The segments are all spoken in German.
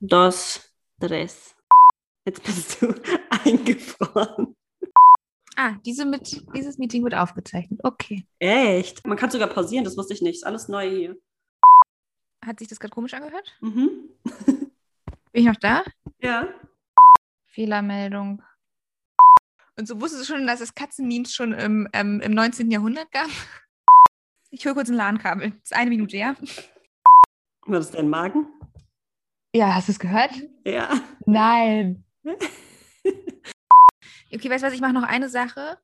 dos, tres. Jetzt bist du eingefroren. Ah, diese mit, dieses Meeting wird aufgezeichnet. Okay. Echt? Man kann sogar pausieren, das wusste ich nicht. Ist alles neu hier. Hat sich das gerade komisch angehört? Mhm. Bin ich noch da? Ja. Fehlermeldung. Und so wusstest du schon, dass es Katzenmemes schon im, ähm, im 19. Jahrhundert gab? Ich hole kurz ein LAN-Kabel. Das ist eine Minute, ja? War das dein Magen? Ja, hast du es gehört? Ja. Nein. Okay, weißt du was? Ich mache noch eine Sache.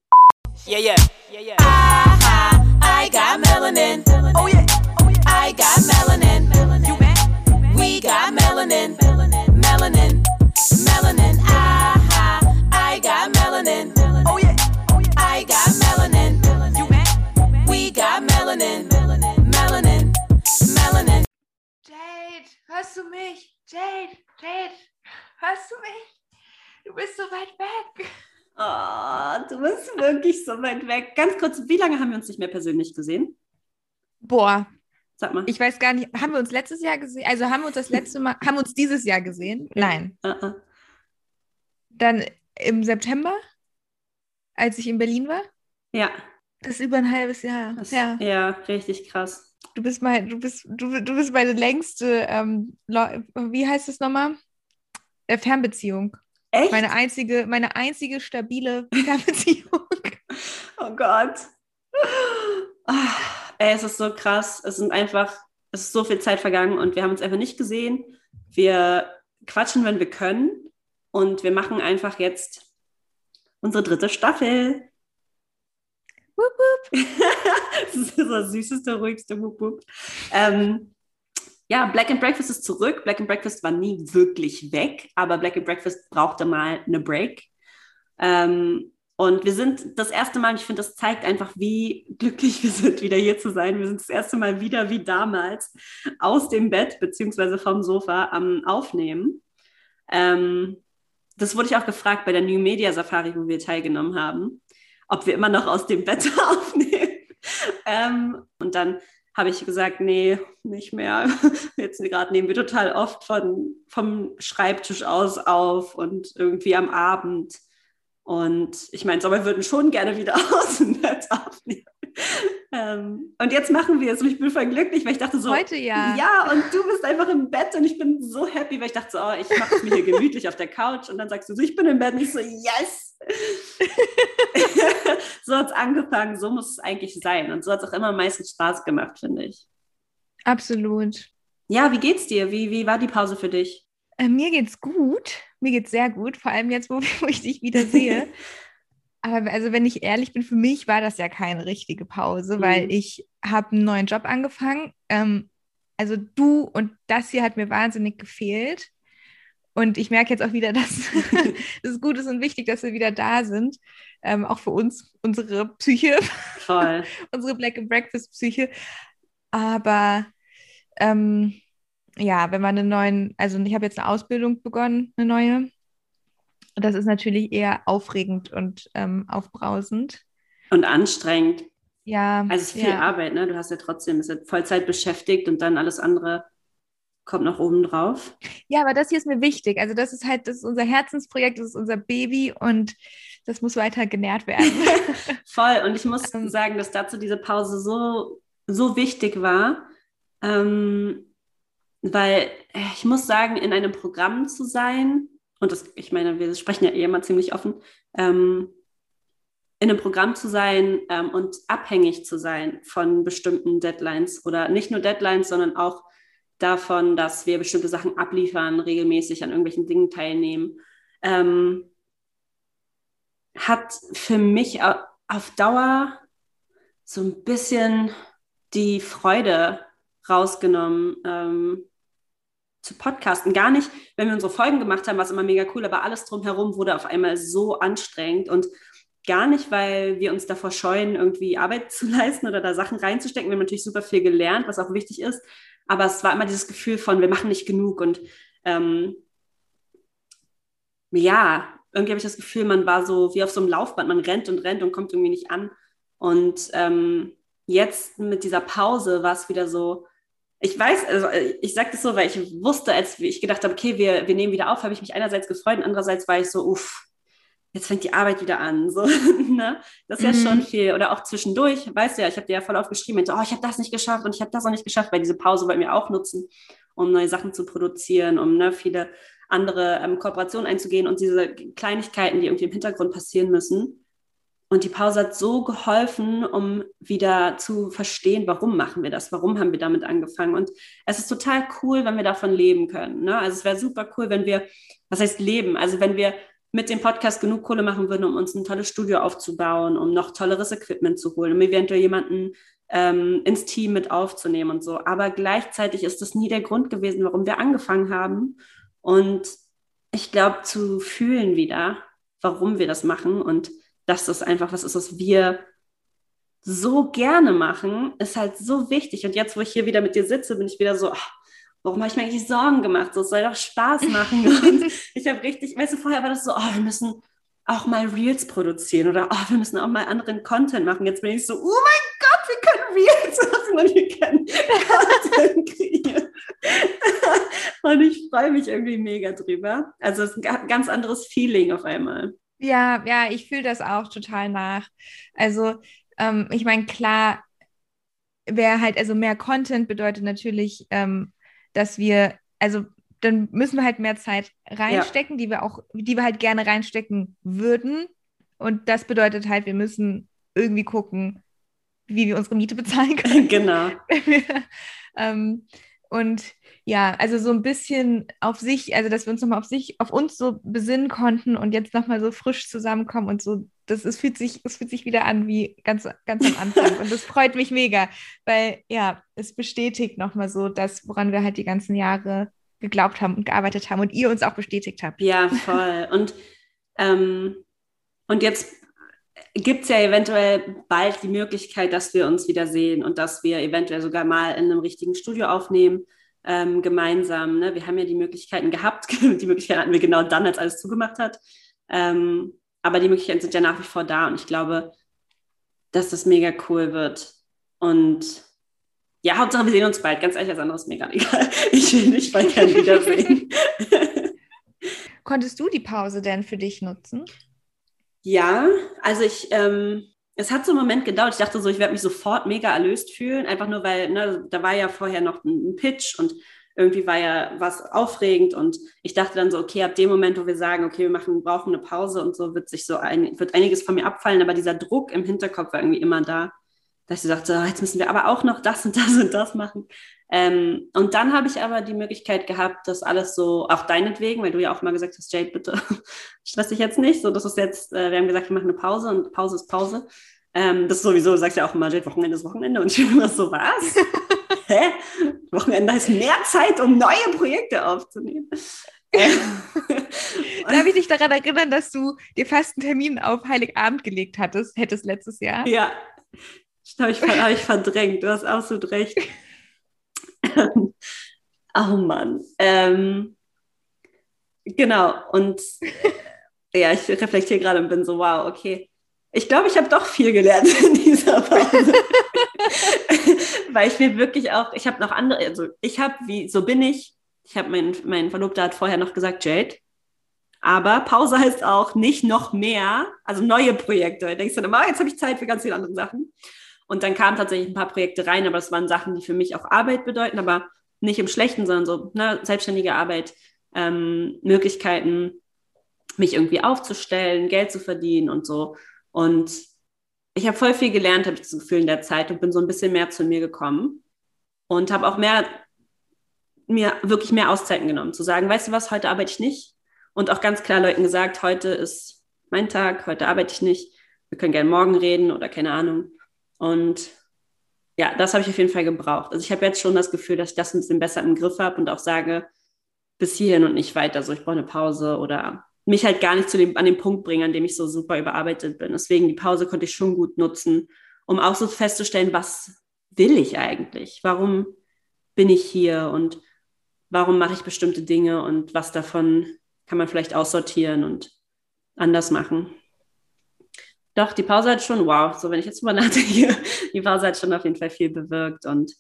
Yeah, yeah, yeah, yeah. Aha, I got melanin. Oh yeah, oh yeah. I got melanin. You bet. We got melanin. Melanin, melanin. Aha, I mich? Jade, Jade, hörst du mich? Du bist so weit weg. Oh, du bist wirklich so weit weg. Ganz kurz, wie lange haben wir uns nicht mehr persönlich gesehen? Boah, Sag mal. ich weiß gar nicht, haben wir uns letztes Jahr gesehen? Also haben wir uns das letzte Mal, haben wir uns dieses Jahr gesehen? Nein. Ah, ah. Dann im September, als ich in Berlin war? Ja, Das ist über ein halbes Jahr. das, ja. ja, richtig krass. Du bist mein, du bist, du, du bist meine längste, ähm, wie heißt es nochmal? Äh, Fernbeziehung. Echt? Meine einzige, meine einzige stabile Fernbeziehung. Oh Gott. Ah, ey, es ist so krass. Es sind einfach, es ist so viel Zeit vergangen und wir haben uns einfach nicht gesehen. Wir quatschen, wenn wir können. Und wir machen einfach jetzt unsere dritte Staffel. Wupp, wupp. das ist das süßeste, ruhigste Wupp, Wupp. Ähm, ja, Black and Breakfast ist zurück. Black and Breakfast war nie wirklich weg, aber Black and Breakfast brauchte mal eine Break. Ähm, und wir sind das erste Mal, ich finde, das zeigt einfach, wie glücklich wir sind, wieder hier zu sein. Wir sind das erste Mal wieder wie damals aus dem Bett beziehungsweise vom Sofa am Aufnehmen. Ähm, das wurde ich auch gefragt bei der New Media Safari, wo wir teilgenommen haben, ob wir immer noch aus dem Bett aufnehmen. Ähm, und dann habe ich gesagt, nee, nicht mehr. Jetzt gerade nehmen wir total oft von, vom Schreibtisch aus auf und irgendwie am Abend. Und ich meine, aber wir würden schon gerne wieder aus dem Bett aufnehmen. Ähm, und jetzt machen wir es und ich bin voll glücklich, weil ich dachte so, Heute ja. ja, und du bist einfach im Bett und ich bin so happy, weil ich dachte so, oh, ich mache es mir hier gemütlich auf der Couch und dann sagst du so, ich bin im Bett und ich so, yes! So hat es angefangen, so muss es eigentlich sein und so hat es auch immer am meisten Spaß gemacht, finde ich. Absolut. Ja, wie geht's dir? Wie, wie war die Pause für dich? Äh, mir geht's gut. Mir geht's sehr gut, vor allem jetzt, wo, wo ich dich wieder sehe. Aber also, wenn ich ehrlich bin, für mich war das ja keine richtige Pause, weil Mhm. ich habe einen neuen Job angefangen. Ähm, also du und das hier hat mir wahnsinnig gefehlt. Und ich merke jetzt auch wieder, dass es gut ist und wichtig, dass wir wieder da sind. Ähm, auch für uns, unsere Psyche, Voll. unsere Black and Breakfast Psyche. Aber ähm, ja, wenn man einen neuen, also ich habe jetzt eine Ausbildung begonnen, eine neue. Und das ist natürlich eher aufregend und ähm, aufbrausend. Und anstrengend. Ja, Also es ist viel ja. Arbeit, ne? Du hast ja trotzdem, bist ja Vollzeit beschäftigt und dann alles andere kommt noch oben drauf. ja, aber das hier ist mir wichtig. Also das ist halt, das ist unser Herzensprojekt, das ist unser Baby und das muss weiter genährt werden. Voll. Und ich muss Ähm. sagen, dass dazu diese Pause so, so wichtig war. Ähm, weil äh, ich muss sagen, in einem Programm zu sein, und das, ich meine, wir sprechen ja eh immer ziemlich offen, ähm, in einem Programm zu sein ähm, und abhängig zu sein von bestimmten Deadlines oder nicht nur Deadlines, sondern auch davon, dass wir bestimmte Sachen abliefern, regelmäßig an irgendwelchen Dingen teilnehmen, ähm, hat für mich au- auf Dauer so ein bisschen die Freude rausgenommen ähm, zu podcasten. Gar nicht, wenn wir unsere Folgen gemacht haben, war es immer mega cool, aber alles drumherum wurde auf einmal so anstrengend und gar nicht, weil wir uns davor scheuen, irgendwie Arbeit zu leisten oder da Sachen reinzustecken. Wir haben natürlich super viel gelernt, was auch wichtig ist, aber es war immer dieses Gefühl von, wir machen nicht genug und ähm, ja, irgendwie habe ich das Gefühl, man war so wie auf so einem Laufband, man rennt und rennt und kommt irgendwie nicht an. Und ähm, jetzt mit dieser Pause war es wieder so, ich weiß, also ich sage das so, weil ich wusste, als ich gedacht habe, okay, wir, wir nehmen wieder auf, habe ich mich einerseits gefreut und andererseits war ich so, uff, jetzt fängt die Arbeit wieder an. So, ne? Das ist ja mhm. schon viel. Oder auch zwischendurch, weißt du ja, ich habe dir ja voll aufgeschrieben, oh, ich habe das nicht geschafft und ich habe das auch nicht geschafft, weil diese Pause wollen wir auch nutzen, um neue Sachen zu produzieren, um ne, viele andere ähm, Kooperationen einzugehen und diese Kleinigkeiten, die irgendwie im Hintergrund passieren müssen. Und die Pause hat so geholfen, um wieder zu verstehen, warum machen wir das, warum haben wir damit angefangen. Und es ist total cool, wenn wir davon leben können. Ne? Also es wäre super cool, wenn wir, was heißt leben? Also wenn wir mit dem Podcast genug Kohle machen würden, um uns ein tolles Studio aufzubauen, um noch tolleres Equipment zu holen, um eventuell jemanden ähm, ins Team mit aufzunehmen und so. Aber gleichzeitig ist das nie der Grund gewesen, warum wir angefangen haben. Und ich glaube, zu fühlen wieder, warum wir das machen und dass das einfach was ist, was wir so gerne machen, ist halt so wichtig. Und jetzt, wo ich hier wieder mit dir sitze, bin ich wieder so, ach, warum habe ich mir eigentlich Sorgen gemacht? So, es soll doch Spaß machen. Und ich habe richtig, weißt du, vorher war das so, oh, wir müssen auch mal Reels produzieren oder oh, wir müssen auch mal anderen Content machen. Jetzt bin ich so, oh mein Gott, wir können Reels machen und wir können Content kreieren. und ich freue mich irgendwie mega drüber. Also es ist ein ganz anderes Feeling auf einmal. Ja, ja, ich fühle das auch total nach. Also, ähm, ich meine, klar, wer halt, also mehr Content bedeutet natürlich, ähm, dass wir, also dann müssen wir halt mehr Zeit reinstecken, ja. die wir auch, die wir halt gerne reinstecken würden. Und das bedeutet halt, wir müssen irgendwie gucken, wie wir unsere Miete bezahlen können. Genau. ähm, und ja, also so ein bisschen auf sich, also dass wir uns nochmal auf sich, auf uns so besinnen konnten und jetzt nochmal so frisch zusammenkommen und so, das ist, fühlt sich, es fühlt sich wieder an wie ganz, ganz am Anfang. und das freut mich mega, weil ja, es bestätigt nochmal so das, woran wir halt die ganzen Jahre geglaubt haben und gearbeitet haben und ihr uns auch bestätigt habt. Ja, voll. Und, ähm, und jetzt gibt es ja eventuell bald die Möglichkeit, dass wir uns wiedersehen und dass wir eventuell sogar mal in einem richtigen Studio aufnehmen ähm, gemeinsam. Ne? Wir haben ja die Möglichkeiten gehabt, die Möglichkeiten hatten wir genau dann, als alles zugemacht hat. Ähm, aber die Möglichkeiten sind ja nach wie vor da und ich glaube, dass das mega cool wird. Und ja, Hauptsache wir sehen uns bald. Ganz ehrlich, als anderes mega egal. Ich will dich bald gerne wiedersehen. Konntest du die Pause denn für dich nutzen? Ja, also ich, ähm, es hat so einen Moment gedauert. Ich dachte so, ich werde mich sofort mega erlöst fühlen, einfach nur weil, ne, da war ja vorher noch ein, Pitch und irgendwie war ja was aufregend und ich dachte dann so, okay, ab dem Moment, wo wir sagen, okay, wir machen, brauchen eine Pause und so, wird sich so ein, wird einiges von mir abfallen, aber dieser Druck im Hinterkopf war irgendwie immer da, dass ich sagte, oh, jetzt müssen wir aber auch noch das und das und das machen. Ähm, und dann habe ich aber die Möglichkeit gehabt, das alles so, auch deinetwegen, weil du ja auch mal gesagt hast, Jade, bitte stress dich jetzt nicht. So, das ist jetzt, äh, wir haben gesagt, wir machen eine Pause und Pause ist Pause. Ähm, das ist sowieso, du sagst ja auch immer, Jade, Wochenende ist Wochenende. Und ich bin immer so, was? Hä? Wochenende ist mehr Zeit, um neue Projekte aufzunehmen. Darf ich dich daran erinnern, dass du dir fast einen Termin auf Heiligabend gelegt hattest, hättest letztes Jahr? Ja, das habe ich, hab ich verdrängt. Du hast absolut recht. oh Mann. Ähm, genau. Und ja, ich reflektiere gerade und bin so, wow, okay. Ich glaube, ich habe doch viel gelernt in dieser Pause. Weil ich mir wirklich auch, ich habe noch andere, also ich habe, wie, so bin ich. Ich habe, mein, mein Verlobter hat vorher noch gesagt, Jade, aber Pause heißt auch nicht noch mehr, also neue Projekte. Du denkst dann immer, oh, jetzt habe ich Zeit für ganz viele andere Sachen. Und dann kamen tatsächlich ein paar Projekte rein, aber das waren Sachen, die für mich auch Arbeit bedeuten, aber nicht im Schlechten, sondern so ne, selbstständige Arbeit, ähm, Möglichkeiten, mich irgendwie aufzustellen, Geld zu verdienen und so. Und ich habe voll viel gelernt, habe ich das Gefühl in der Zeit und bin so ein bisschen mehr zu mir gekommen und habe auch mehr mir wirklich mehr Auszeiten genommen, zu sagen, weißt du was, heute arbeite ich nicht und auch ganz klar Leuten gesagt, heute ist mein Tag, heute arbeite ich nicht, wir können gerne morgen reden oder keine Ahnung. Und ja, das habe ich auf jeden Fall gebraucht. Also ich habe jetzt schon das Gefühl, dass ich das ein bisschen besser im Griff habe und auch sage, bis hierhin und nicht weiter. So, ich brauche eine Pause oder mich halt gar nicht zu dem, an den Punkt bringen, an dem ich so super überarbeitet bin. Deswegen die Pause konnte ich schon gut nutzen, um auch so festzustellen, was will ich eigentlich? Warum bin ich hier und warum mache ich bestimmte Dinge und was davon kann man vielleicht aussortieren und anders machen. Doch, die Pause hat schon, wow, so wenn ich jetzt mal nachdenke, die Pause hat schon auf jeden Fall viel bewirkt und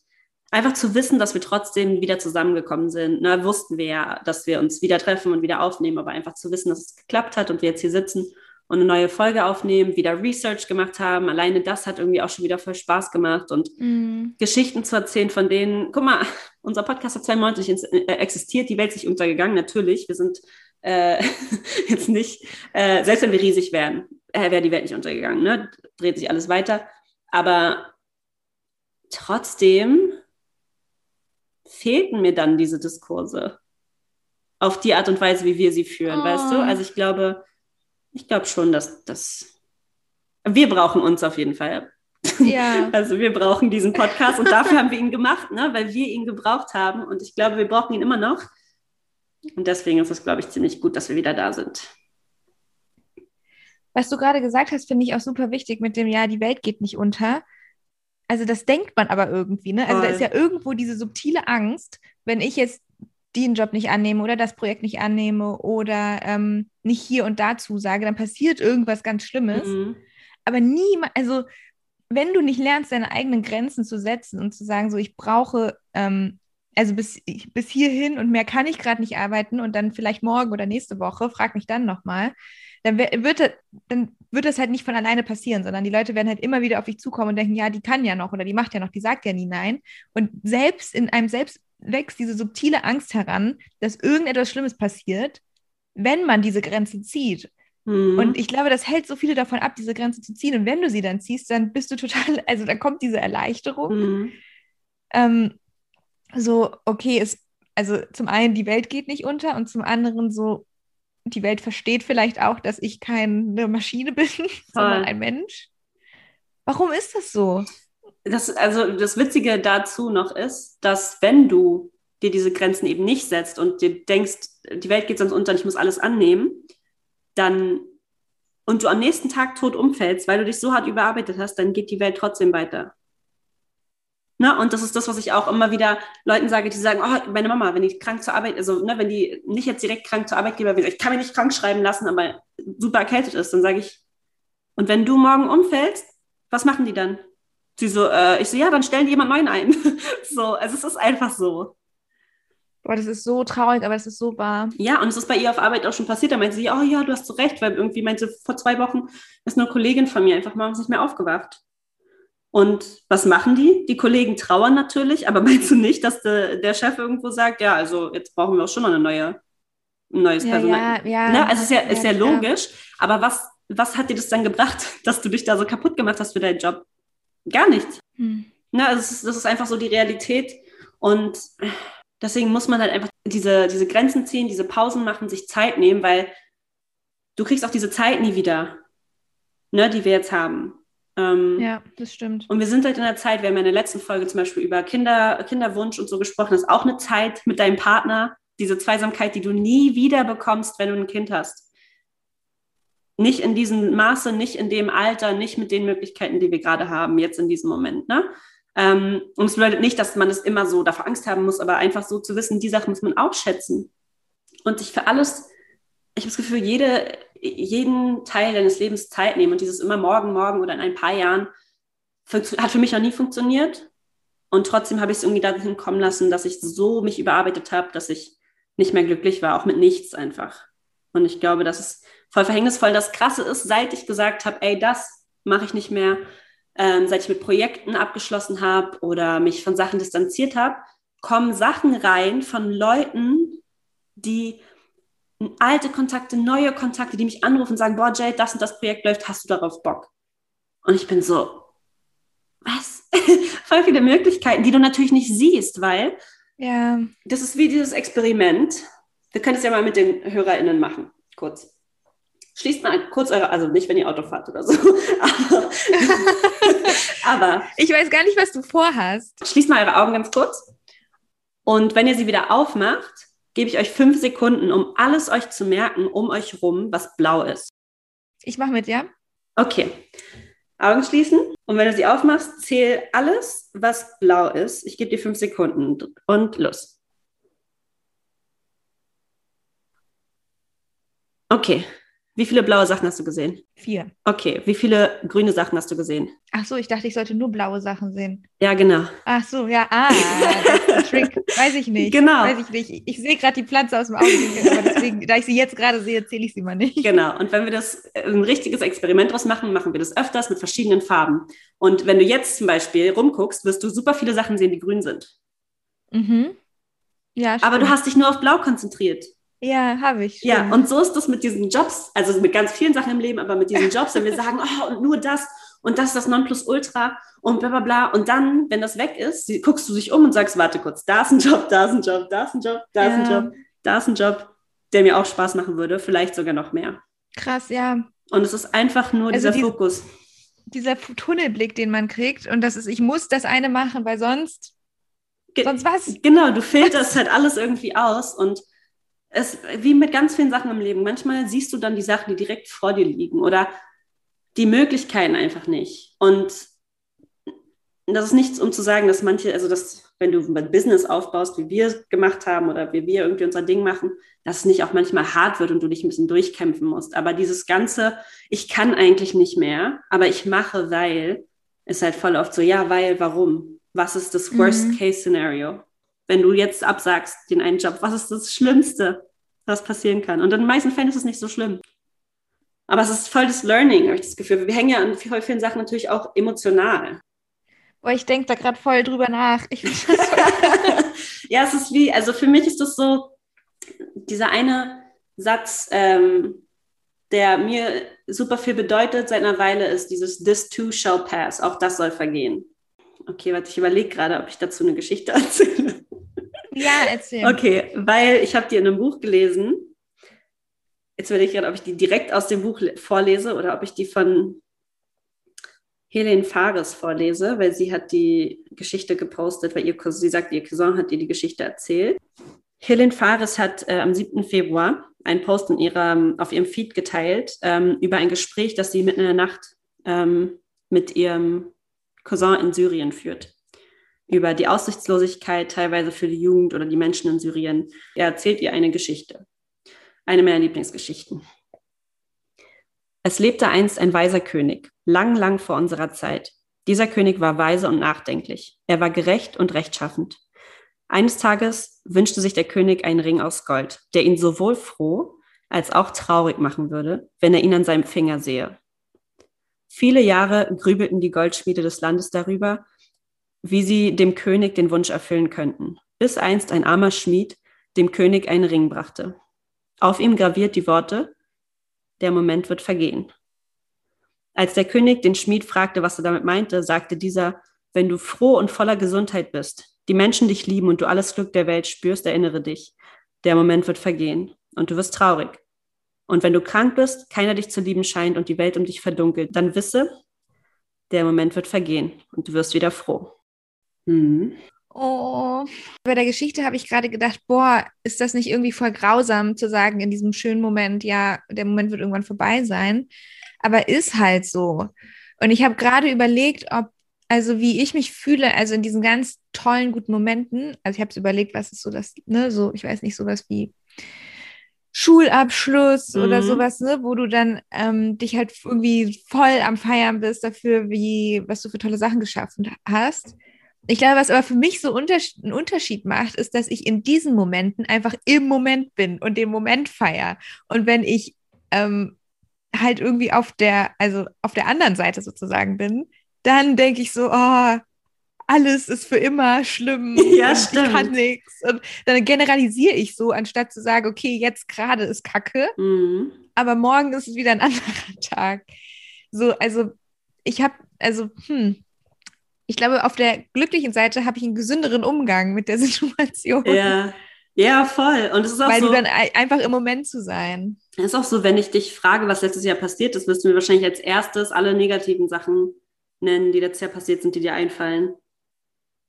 einfach zu wissen, dass wir trotzdem wieder zusammengekommen sind. Na, wussten wir ja, dass wir uns wieder treffen und wieder aufnehmen, aber einfach zu wissen, dass es geklappt hat und wir jetzt hier sitzen und eine neue Folge aufnehmen, wieder Research gemacht haben. Alleine das hat irgendwie auch schon wieder voll Spaß gemacht und Mhm. Geschichten zu erzählen, von denen, guck mal, unser Podcast hat 92 ins- äh, existiert, die Welt ist nicht untergegangen, natürlich. Wir sind äh, jetzt nicht, äh, selbst wenn wir riesig wären, äh, wäre die Welt nicht untergegangen, ne? dreht sich alles weiter. Aber trotzdem fehlten mir dann diese Diskurse auf die Art und Weise, wie wir sie führen, Oh. weißt du? Also ich glaube, ich glaube schon, dass das, wir brauchen uns auf jeden Fall. Ja. Also wir brauchen diesen Podcast und dafür haben wir ihn gemacht, ne? weil wir ihn gebraucht haben und ich glaube, wir brauchen ihn immer noch. Und deswegen ist es, glaube ich, ziemlich gut, dass wir wieder da sind. Was du gerade gesagt hast, finde ich auch super wichtig mit dem, ja, die Welt geht nicht unter. Also das denkt man aber irgendwie, ne? Also da Voll. ist ja irgendwo diese subtile Angst, wenn ich jetzt den Job nicht annehme oder das Projekt nicht annehme oder ähm, nicht hier und da zusage, dann passiert irgendwas ganz Schlimmes. Mhm. Aber niemand, also wenn du nicht lernst, deine eigenen Grenzen zu setzen und zu sagen, so ich brauche, ähm, also bis, ich- bis hierhin und mehr kann ich gerade nicht arbeiten und dann vielleicht morgen oder nächste Woche, frag mich dann nochmal, dann wird, das- dann wird das halt nicht von alleine passieren, sondern die Leute werden halt immer wieder auf dich zukommen und denken, ja, die kann ja noch oder die macht ja noch, die sagt ja nie nein. Und selbst in einem selbst wächst diese subtile Angst heran, dass irgendetwas Schlimmes passiert, wenn man diese Grenze zieht. Mhm. Und ich glaube, das hält so viele davon ab, diese Grenze zu ziehen. Und wenn du sie dann ziehst, dann bist du total, also dann kommt diese Erleichterung. Mhm. Ähm, so, okay, es, also zum einen, die Welt geht nicht unter und zum anderen so, die Welt versteht vielleicht auch, dass ich keine Maschine bin, sondern ein Mensch. Warum ist das so? Das, also das Witzige dazu noch ist, dass wenn du dir diese Grenzen eben nicht setzt und dir denkst, die Welt geht sonst unter und ich muss alles annehmen, dann und du am nächsten Tag tot umfällst, weil du dich so hart überarbeitet hast, dann geht die Welt trotzdem weiter. Ne? Und das ist das, was ich auch immer wieder Leuten sage, die sagen, oh, meine Mama, wenn die krank zur Arbeit, also ne, wenn die nicht jetzt direkt krank zur Arbeitgeber will, ich kann mich nicht krank schreiben lassen, aber super erkältet ist, dann sage ich, und wenn du morgen umfällst, was machen die dann? Sie so, äh, ich so, ja, dann stellen die jemand neuen ein. so, also es ist einfach so. Boah, das ist so traurig, aber es ist so wahr. Ja, und es ist bei ihr auf Arbeit auch schon passiert. Da meinte sie, oh ja, du hast so recht, weil irgendwie meinte, vor zwei Wochen ist eine Kollegin von mir einfach morgens nicht mehr aufgewacht. Und was machen die? Die Kollegen trauern natürlich, aber meinst du nicht, dass de, der Chef irgendwo sagt, ja, also jetzt brauchen wir auch schon noch eine neue, ein neues Ja, Personal. ja, ja. Ne? Also ist ja, ist ja, logisch, aber was, was hat dir das dann gebracht, dass du dich da so kaputt gemacht hast für deinen Job? Gar nichts. Hm. Ne, also es ist, das ist einfach so die Realität. Und deswegen muss man halt einfach diese, diese Grenzen ziehen, diese Pausen machen, sich Zeit nehmen, weil du kriegst auch diese Zeit nie wieder, ne, die wir jetzt haben. Ähm, Ja, das stimmt. Und wir sind halt in der Zeit, wir haben ja in der letzten Folge zum Beispiel über Kinder, Kinderwunsch und so gesprochen, das ist auch eine Zeit mit deinem Partner, diese Zweisamkeit, die du nie wieder bekommst, wenn du ein Kind hast. Nicht in diesem Maße, nicht in dem Alter, nicht mit den Möglichkeiten, die wir gerade haben, jetzt in diesem Moment. Ne? Ähm, und es bedeutet nicht, dass man es immer so davor Angst haben muss, aber einfach so zu wissen, die Sachen muss man auch schätzen. Und sich für alles, ich habe das Gefühl, jede, jeden Teil deines Lebens Zeit nehmen und dieses immer morgen, morgen oder in ein paar Jahren hat für mich noch nie funktioniert. Und trotzdem habe ich es irgendwie dahin kommen lassen, dass ich so mich überarbeitet habe, dass ich nicht mehr glücklich war, auch mit nichts einfach. Und ich glaube, das ist voll verhängnisvoll. Das Krasse ist, seit ich gesagt habe, ey, das mache ich nicht mehr, ähm, seit ich mit Projekten abgeschlossen habe oder mich von Sachen distanziert habe, kommen Sachen rein von Leuten, die alte Kontakte, neue Kontakte, die mich anrufen und sagen, boah, Jade, das und das Projekt läuft, hast du darauf Bock? Und ich bin so, was? Voll viele Möglichkeiten, die du natürlich nicht siehst, weil Ja, das ist wie dieses Experiment. Wir können es ja mal mit den HörerInnen machen, kurz. Schließt mal kurz eure, also nicht, wenn ihr Auto fahrt oder so, aber, aber ich weiß gar nicht, was du vorhast. schließt mal eure Augen ganz kurz. Und wenn ihr sie wieder aufmacht, gebe ich euch fünf Sekunden, um alles euch zu merken, um euch rum, was blau ist. Ich mache mit, ja? Okay. Augen schließen. Und wenn du sie aufmachst, zähl alles, was blau ist. Ich gebe dir fünf Sekunden und los. Okay. Wie viele blaue Sachen hast du gesehen? Vier. Okay, wie viele grüne Sachen hast du gesehen? Ach so, ich dachte, ich sollte nur blaue Sachen sehen. Ja, genau. Ach so, ja, ah, das ist ein Trick. Weiß ich nicht. Genau. Weiß ich nicht. Ich, ich sehe gerade die Pflanze aus dem Augenwinkel, aber deswegen, da ich sie jetzt gerade sehe, zähle ich sie mal nicht. Genau. Und wenn wir das äh, ein richtiges Experiment draus machen, machen wir das öfters mit verschiedenen Farben. Und wenn du jetzt zum Beispiel rumguckst, wirst du super viele Sachen sehen, die grün sind. Mhm. Ja, Aber du stimmt. hast dich nur auf Blau konzentriert. Ja, habe ich. Ja, stimmt. und so ist das mit diesen Jobs, also mit ganz vielen Sachen im Leben, aber mit diesen Jobs, wenn wir sagen, oh, und nur das und das ist das Nonplusultra und bla bla bla. Und dann, wenn das weg ist, guckst du dich um und sagst, warte kurz, da ist ein Job, da ist ein Job, da ist ein Job, da ist ein Ja. Job, da ist ein Job, der mir auch Spaß machen würde, vielleicht sogar noch mehr. Krass, ja. Und es ist einfach nur Also dieser die- Fokus. Dieser Tunnelblick, den man kriegt und das ist, ich muss das eine machen, weil sonst, Ge- sonst was? Genau, du filterst halt alles irgendwie aus und es, wie mit ganz vielen Sachen im Leben, manchmal siehst du dann die Sachen, die direkt vor dir liegen oder die Möglichkeiten einfach nicht. Und das ist nichts, um zu sagen, dass manche, also dass, wenn du ein Business aufbaust, wie wir es gemacht haben oder wie wir irgendwie unser Ding machen, dass es nicht auch manchmal hart wird und du dich ein bisschen durchkämpfen musst. Aber dieses Ganze, ich kann eigentlich nicht mehr, aber ich mache, weil, ist halt voll oft so, ja, weil, warum? Was ist das Mhm. Worst-Case-Szenario? Wenn du jetzt absagst, den einen Job, was ist das Schlimmste, was passieren kann? Und in den meisten Fällen ist es nicht so schlimm. Aber es ist voll das Learning, habe ich das Gefühl. Wir hängen ja an vielen Sachen natürlich auch emotional. Boah, ich denke da gerade voll drüber nach. Ja, es ist wie, also für mich ist das so, dieser eine Satz, ähm, der mir super viel bedeutet seit einer Weile, ist dieses This too shall pass. Auch das soll vergehen. Okay, warte, ich überlege gerade, ob ich dazu eine Geschichte erzähle. Ja, erzähl. Okay, weil ich habe die in einem Buch gelesen. Jetzt überlege ich gerade, ob ich die direkt aus dem Buch le- vorlese oder ob ich die von Helene Fares vorlese, weil sie hat die Geschichte gepostet, weil ihr sie sagt, ihr Cousin hat ihr die Geschichte erzählt. Helene Fares hat äh, am 7. Februar einen Post in ihrer, auf ihrem Feed geteilt ähm, über ein Gespräch, das sie mitten in der Nacht ähm, mit ihrem Cousin in Syrien führt. Über die Aussichtslosigkeit teilweise für die Jugend oder die Menschen in Syrien. Er erzählt ihr eine Geschichte. Eine meiner Lieblingsgeschichten. Es lebte einst ein weiser König, lang, lang vor unserer Zeit. Dieser König war weise und nachdenklich. Er war gerecht und rechtschaffend. Eines Tages wünschte sich der König einen Ring aus Gold, der ihn sowohl froh als auch traurig machen würde, wenn er ihn an seinem Finger sehe. Viele Jahre grübelten die Goldschmiede des Landes darüber, wie sie dem König den Wunsch erfüllen könnten, bis einst ein armer Schmied dem König einen Ring brachte. Auf ihm graviert die Worte, der Moment wird vergehen. Als der König den Schmied fragte, was er damit meinte, sagte dieser, wenn du froh und voller Gesundheit bist, die Menschen dich lieben und du alles Glück der Welt spürst, erinnere dich, der Moment wird vergehen und du wirst traurig. Und wenn du krank bist, keiner dich zu lieben scheint und die Welt um dich verdunkelt, dann wisse, der Moment wird vergehen und du wirst wieder froh. Mhm. Oh. Bei der Geschichte habe ich gerade gedacht, boah, ist das nicht irgendwie voll grausam zu sagen in diesem schönen Moment, ja, der Moment wird irgendwann vorbei sein. Aber ist halt so. Und ich habe gerade überlegt, ob, also wie ich mich fühle, also in diesen ganz tollen, guten Momenten, also ich habe es überlegt, was ist so das, ne, so, ich weiß nicht, sowas wie Schulabschluss oder Mhm. sowas, ne, wo du dann ähm, dich halt irgendwie voll am Feiern bist dafür, wie, was du für tolle Sachen geschaffen hast. Ich glaube, was aber für mich so einen Unterschied macht, ist, dass ich in diesen Momenten einfach im Moment bin und den Moment feier. Und wenn ich ähm, halt irgendwie auf der, also auf der anderen Seite sozusagen bin, dann denke ich so, oh, alles ist für immer schlimm. Ja, und stimmt. Ich kann nichts. Und dann generalisiere ich so, anstatt zu sagen, okay, jetzt gerade ist Kacke, Mhm. aber morgen ist es wieder ein anderer Tag. So, also ich habe, also, hm, ich glaube, auf der glücklichen Seite habe ich einen gesünderen Umgang mit der Situation. Ja. ja, voll. Und es ist auch Weil so, du dann ei- einfach im Moment zu sein. es ist auch so, wenn ich dich frage, was letztes Jahr passiert ist, wirst du mir wahrscheinlich als erstes alle negativen Sachen nennen, die letztes Jahr passiert sind, die dir einfallen.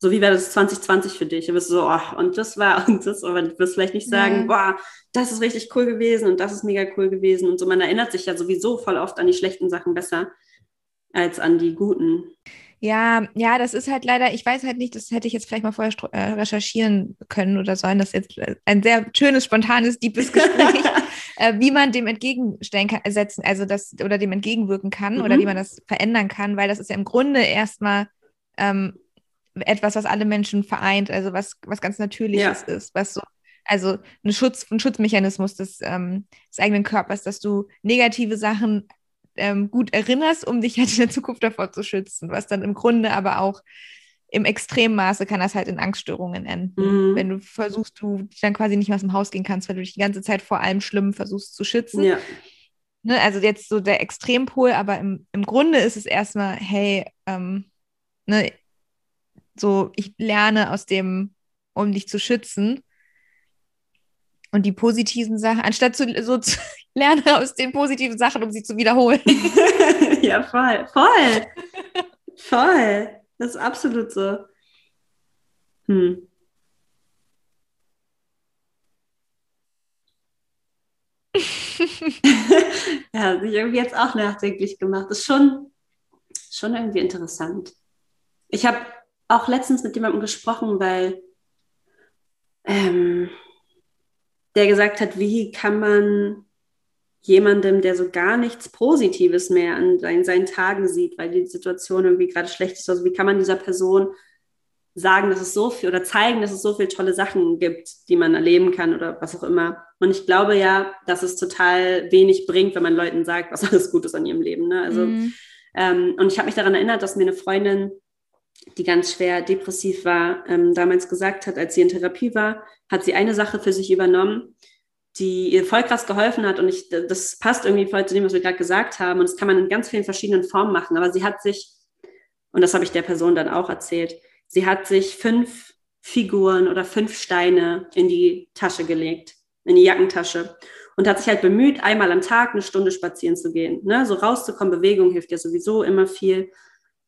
So wie wäre das 2020 für dich? Du wirst so, oh, und das war und das, aber du wirst vielleicht nicht sagen, Ja. boah, das ist richtig cool gewesen und das ist mega cool gewesen. Und so, man erinnert sich ja sowieso voll oft an die schlechten Sachen besser als an die guten. Ja, ja, das ist halt leider, ich weiß halt nicht, das hätte ich jetzt vielleicht mal vorher äh, recherchieren können oder sollen. Das ist jetzt äh, ein sehr schönes, spontanes, deepes Gespräch, äh, wie man dem entgegenstellen kann, setzen, also das oder dem entgegenwirken kann mhm. oder wie man das verändern kann, weil das ist ja im Grunde erstmal ähm, etwas, was alle Menschen vereint, also was, was ganz Natürliches ja. ist, was so also ein, Schutz, ein Schutzmechanismus des, ähm, des eigenen Körpers, dass du negative Sachen ähm, gut erinnerst, um dich halt in der Zukunft davor zu schützen, was dann im Grunde aber auch im Extremmaße kann das halt in Angststörungen enden. Mhm. Wenn du versuchst, du dann quasi nicht mehr aus dem Haus gehen kannst, weil du dich die ganze Zeit vor allem Schlimmen versuchst zu schützen. Ja. Ne, also jetzt so der Extrempol, aber im, im Grunde ist es erstmal, hey, ähm, ne, so ich lerne aus dem, um dich zu schützen. Und die positiven Sachen, anstatt zu, so zu lernen aus den positiven Sachen, um sie zu wiederholen. ja, voll, voll, voll. Das ist absolut so. Hm. ja, sich irgendwie jetzt auch nachdenklich gemacht. Das ist schon, schon irgendwie interessant. Ich habe auch letztens mit jemandem gesprochen, weil ähm, der gesagt hat, wie kann man jemandem, der so gar nichts Positives mehr an seinen, seinen Tagen sieht, weil die Situation irgendwie gerade schlecht ist, also wie kann man dieser Person sagen, dass es so viel oder zeigen, dass es so viele tolle Sachen gibt, die man erleben kann oder was auch immer. Und ich glaube ja, dass es total wenig bringt, wenn man Leuten sagt, was alles gut ist an ihrem Leben. Ne? Also, mhm. ähm, und ich habe mich daran erinnert, dass mir eine Freundin die ganz schwer depressiv war, ähm, damals gesagt hat, als sie in Therapie war, hat sie eine Sache für sich übernommen, die ihr voll krass geholfen hat. Und ich, das passt irgendwie voll zu dem, was wir gerade gesagt haben. Und das kann man in ganz vielen verschiedenen Formen machen. Aber sie hat sich, und das habe ich der Person dann auch erzählt, sie hat sich fünf Figuren oder fünf Steine in die Tasche gelegt, in die Jackentasche. Und hat sich halt bemüht, einmal am Tag eine Stunde spazieren zu gehen. Ne? So rauszukommen, Bewegung hilft ja sowieso immer viel.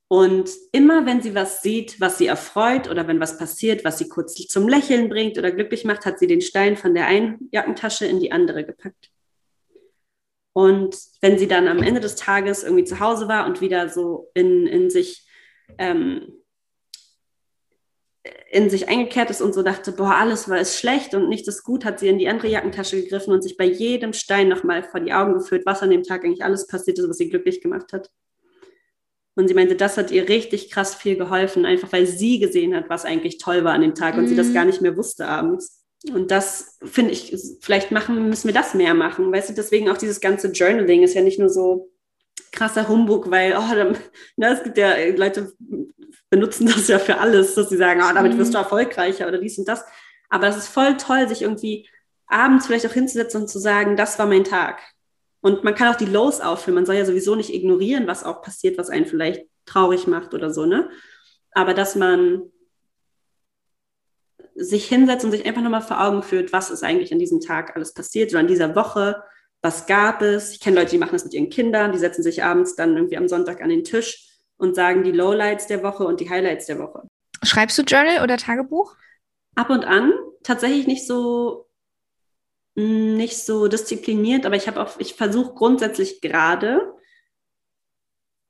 Und immer wenn sie was sieht, was sie erfreut oder wenn was passiert, was sie kurz zum Lächeln bringt oder glücklich macht, hat sie den Stein von der einen Jackentasche in die andere gepackt. Und wenn sie dann am Ende des Tages irgendwie zu Hause war und wieder so in, in sich ähm, in sich eingekehrt ist und so dachte, boah, alles war es schlecht und nichts ist gut, hat sie in die andere Jackentasche gegriffen und sich bei jedem Stein nochmal vor die Augen geführt, was an dem Tag eigentlich alles passiert ist, was sie glücklich gemacht hat. Und sie meinte, das hat ihr richtig krass viel geholfen, einfach weil sie gesehen hat, was eigentlich toll war an dem Tag mhm. und sie das mhm. gar nicht mehr wusste abends. Und das finde ich, vielleicht machen, müssen wir das mehr machen. Weißt du, deswegen auch dieses ganze Journaling ist ja nicht nur so krasser Humbug, weil, oh, dann, na, es gibt ja Leute, benutzen das ja für alles, dass sie sagen, oh, damit mhm. wirst du erfolgreicher oder dies und das. Aber es ist voll toll, sich irgendwie abends vielleicht auch hinzusetzen und zu sagen, das war mein Tag. Und man kann auch die Lows auffüllen. Man soll ja sowieso nicht ignorieren, was auch passiert, was einen vielleicht traurig macht oder so, ne? Aber dass man sich hinsetzt und sich einfach nochmal vor Augen führt, was ist eigentlich an diesem Tag alles passiert, so an dieser Woche, was gab es. Ich kenne Leute, die machen das mit ihren Kindern, die setzen sich abends dann irgendwie am Sonntag an den Tisch und sagen die Lowlights der Woche und die Highlights der Woche. Schreibst du Journal oder Tagebuch? Ab und an. Tatsächlich nicht so nicht so diszipliniert, aber ich habe auch, ich versuche grundsätzlich gerade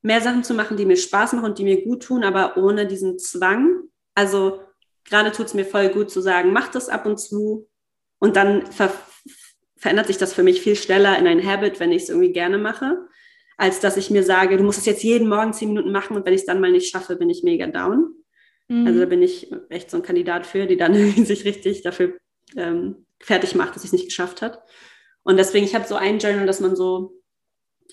mehr Sachen zu machen, die mir Spaß machen und die mir gut tun, aber ohne diesen Zwang. Also gerade tut es mir voll gut zu sagen, mach das ab und zu und dann ver verändert sich das für mich viel schneller in ein Habit, wenn ich es irgendwie gerne mache, als dass ich mir sage, du musst es jetzt jeden Morgen zehn Minuten machen und wenn ich es dann mal nicht schaffe, bin ich mega down. Mhm. Also da bin ich echt so ein Kandidat für, die dann sich richtig dafür ähm, fertig macht, dass sie es nicht geschafft hat. Und deswegen, ich habe so ein Journal, dass man so,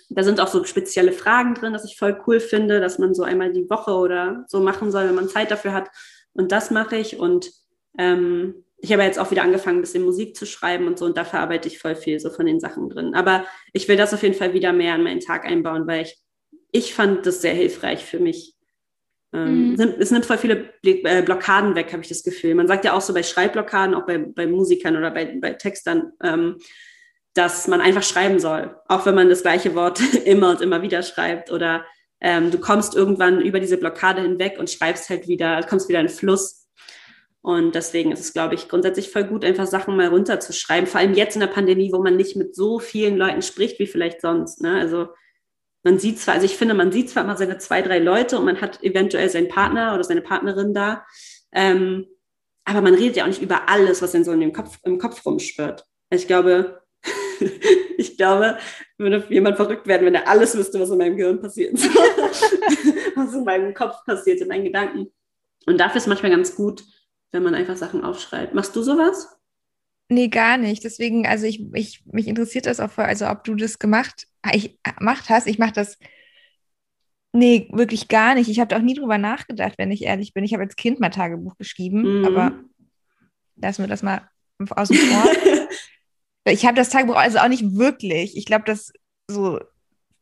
da sind auch so spezielle Fragen drin, dass ich voll cool finde, dass man so einmal die Woche oder so machen soll, wenn man Zeit dafür hat. Und das mache ich. Und ähm, ich habe jetzt auch wieder angefangen, ein bisschen Musik zu schreiben und so. Und dafür arbeite ich voll viel so von den Sachen drin. Aber ich will das auf jeden Fall wieder mehr in meinen Tag einbauen, weil ich, ich fand das sehr hilfreich für mich, mhm. Es nimmt voll viele äh, Blockaden weg, habe ich das Gefühl. Man sagt ja auch so bei Schreibblockaden, auch bei, bei Musikern oder bei, bei Textern, ähm, dass man einfach schreiben soll, auch wenn man das gleiche Wort immer und immer wieder schreibt. Oder ähm, du kommst irgendwann über diese Blockade hinweg und schreibst halt wieder, kommst wieder in Fluss. Und deswegen ist es, glaube ich, grundsätzlich voll gut, einfach Sachen mal runterzuschreiben. Vor allem jetzt in der Pandemie, wo man nicht mit so vielen Leuten spricht wie vielleicht sonst. Ne? Also man sieht zwar, also ich finde, man sieht zwar immer seine zwei, drei Leute und man hat eventuell seinen Partner oder seine Partnerin da, ähm, aber man redet ja auch nicht über alles, was in so in dem Kopf, im Kopf rumschwirrt. Also ich glaube, ich glaube, würde jemand verrückt werden, wenn er alles wüsste, was in meinem Gehirn passiert. was in meinem Kopf passiert, in meinen Gedanken. Und dafür ist manchmal ganz gut, wenn man einfach Sachen aufschreibt. Machst du sowas? Nee, gar nicht. Deswegen, also ich, ich mich interessiert das auch voll, also ob du das gemacht, ich, gemacht hast. Ich mache das nee, wirklich gar nicht. Ich habe da auch nie drüber nachgedacht, wenn ich ehrlich bin. Ich habe als Kind mal Tagebuch geschrieben, Mhm. aber lassen wir das mal außen vor. ich habe das Tagebuch also auch nicht wirklich. Ich glaube, das so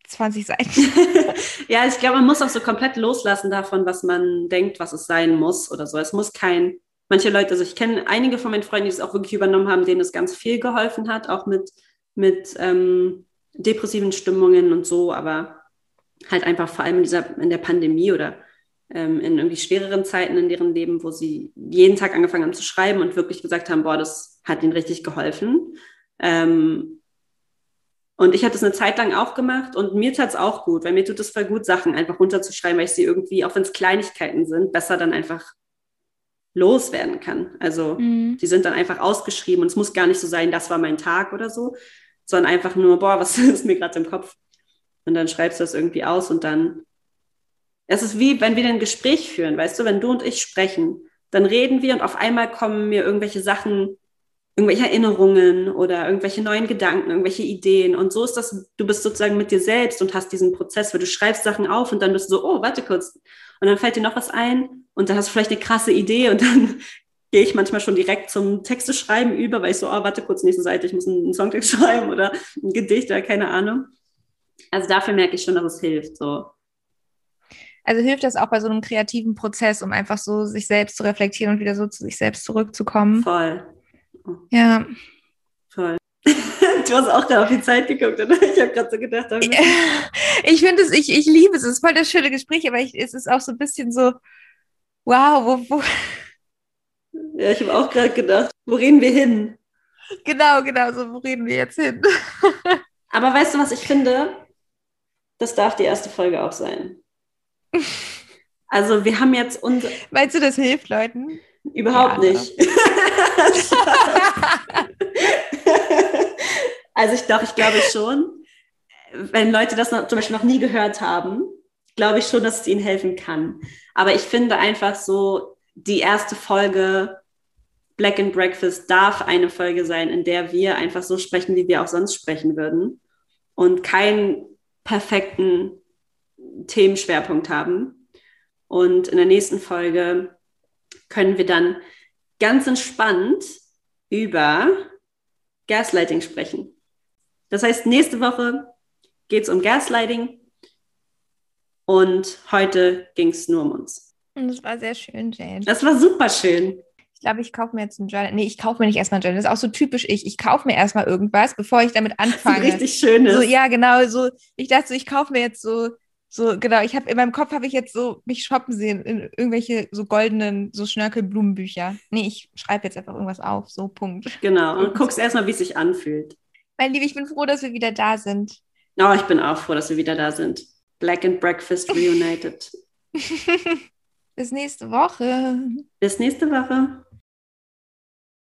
20 Seiten. ja, ich glaube, man muss auch so komplett loslassen davon, was man denkt, was es sein muss oder so. Es muss kein, manche Leute, also ich kenne einige von meinen Freunden, die es auch wirklich übernommen haben, denen es ganz viel geholfen hat, auch mit, mit ähm, depressiven Stimmungen und so, aber halt einfach vor allem in, dieser, in der Pandemie oder ähm, in irgendwie schwereren Zeiten in deren Leben, wo sie jeden Tag angefangen haben zu schreiben und wirklich gesagt haben, boah, das hat ihnen richtig geholfen. Ähm, und ich hatte es eine Zeit lang auch gemacht und mir tat es auch gut, weil mir tut es voll gut, Sachen einfach runterzuschreiben, weil ich sie irgendwie, auch wenn es Kleinigkeiten sind, besser dann einfach loswerden kann. Also Mhm. die sind dann einfach ausgeschrieben und es muss gar nicht so sein, das war mein Tag oder so, sondern einfach nur, boah, was ist mir gerade im Kopf? Und dann schreibst du das irgendwie aus und dann. Es ist wie, wenn wir ein Gespräch führen, weißt du, wenn du und ich sprechen, dann reden wir und auf einmal kommen mir irgendwelche Sachen, irgendwelche Erinnerungen oder irgendwelche neuen Gedanken, irgendwelche Ideen. Und so ist das, du bist sozusagen mit dir selbst und hast diesen Prozess, weil du schreibst Sachen auf und dann bist du so, oh, warte kurz. Und dann fällt dir noch was ein und dann hast du vielleicht eine krasse Idee und dann gehe ich manchmal schon direkt zum Texte schreiben über, weil ich so, oh, warte kurz, nächste Seite, ich muss einen Songtext schreiben oder ein Gedicht oder keine Ahnung. Also dafür merke ich schon, dass es hilft. So. Also hilft das auch bei so einem kreativen Prozess, um einfach so sich selbst zu reflektieren und wieder so zu sich selbst zurückzukommen. Voll. Ja. Voll. Du hast auch gerade auf die Zeit geguckt, oder? Ich habe gerade so gedacht, da müssen- Ich finde es, ich, ich liebe es. Es ist voll das schöne Gespräch, aber ich, es ist auch so ein bisschen so, wow, wo, wo, ja, ich habe auch gerade gedacht, wo reden wir hin? genau, genau, so, wo reden wir jetzt hin? Aber weißt du, was ich finde? Das darf die erste Folge auch sein. Also wir haben jetzt unser Meinst du, das hilft Leuten? überhaupt Ja. nicht. Also ich glaube, ich glaube schon, wenn Leute das noch, zum Beispiel noch nie gehört haben, glaube ich schon, dass es ihnen helfen kann. Aber ich finde einfach so, die erste Folge Black and Breakfast darf eine Folge sein, in der wir einfach so sprechen, wie wir auch sonst sprechen würden und keinen perfekten Themenschwerpunkt haben. Und in der nächsten Folge können wir dann ganz entspannt über Gaslighting sprechen. Das heißt, nächste Woche geht es um Gaslighting und heute ging es nur um uns. Und das war sehr schön, Jane. Das war super schön. Ich glaube, ich kaufe mir jetzt ein Journal. Nee, ich kaufe mir nicht erstmal ein Journal. Das ist auch so typisch ich. Ich kaufe mir erstmal irgendwas, bevor ich damit Das ist anfange. richtig schönes. So, ja, genau, so, ich dachte so, ich kaufe mir jetzt so, so, genau, ich habe in meinem Kopf habe ich jetzt so mich shoppen sehen in irgendwelche so goldenen, so Schnörkelblumenbücher. Nee, ich schreibe jetzt einfach irgendwas auf, so Punkt. Genau. Und guckst erstmal, wie es sich anfühlt. Mein Liebe, ich bin froh, dass wir wieder da sind. Oh, ich bin auch froh, dass wir wieder da sind. Black and Breakfast Reunited. Bis nächste Woche. Bis nächste Woche.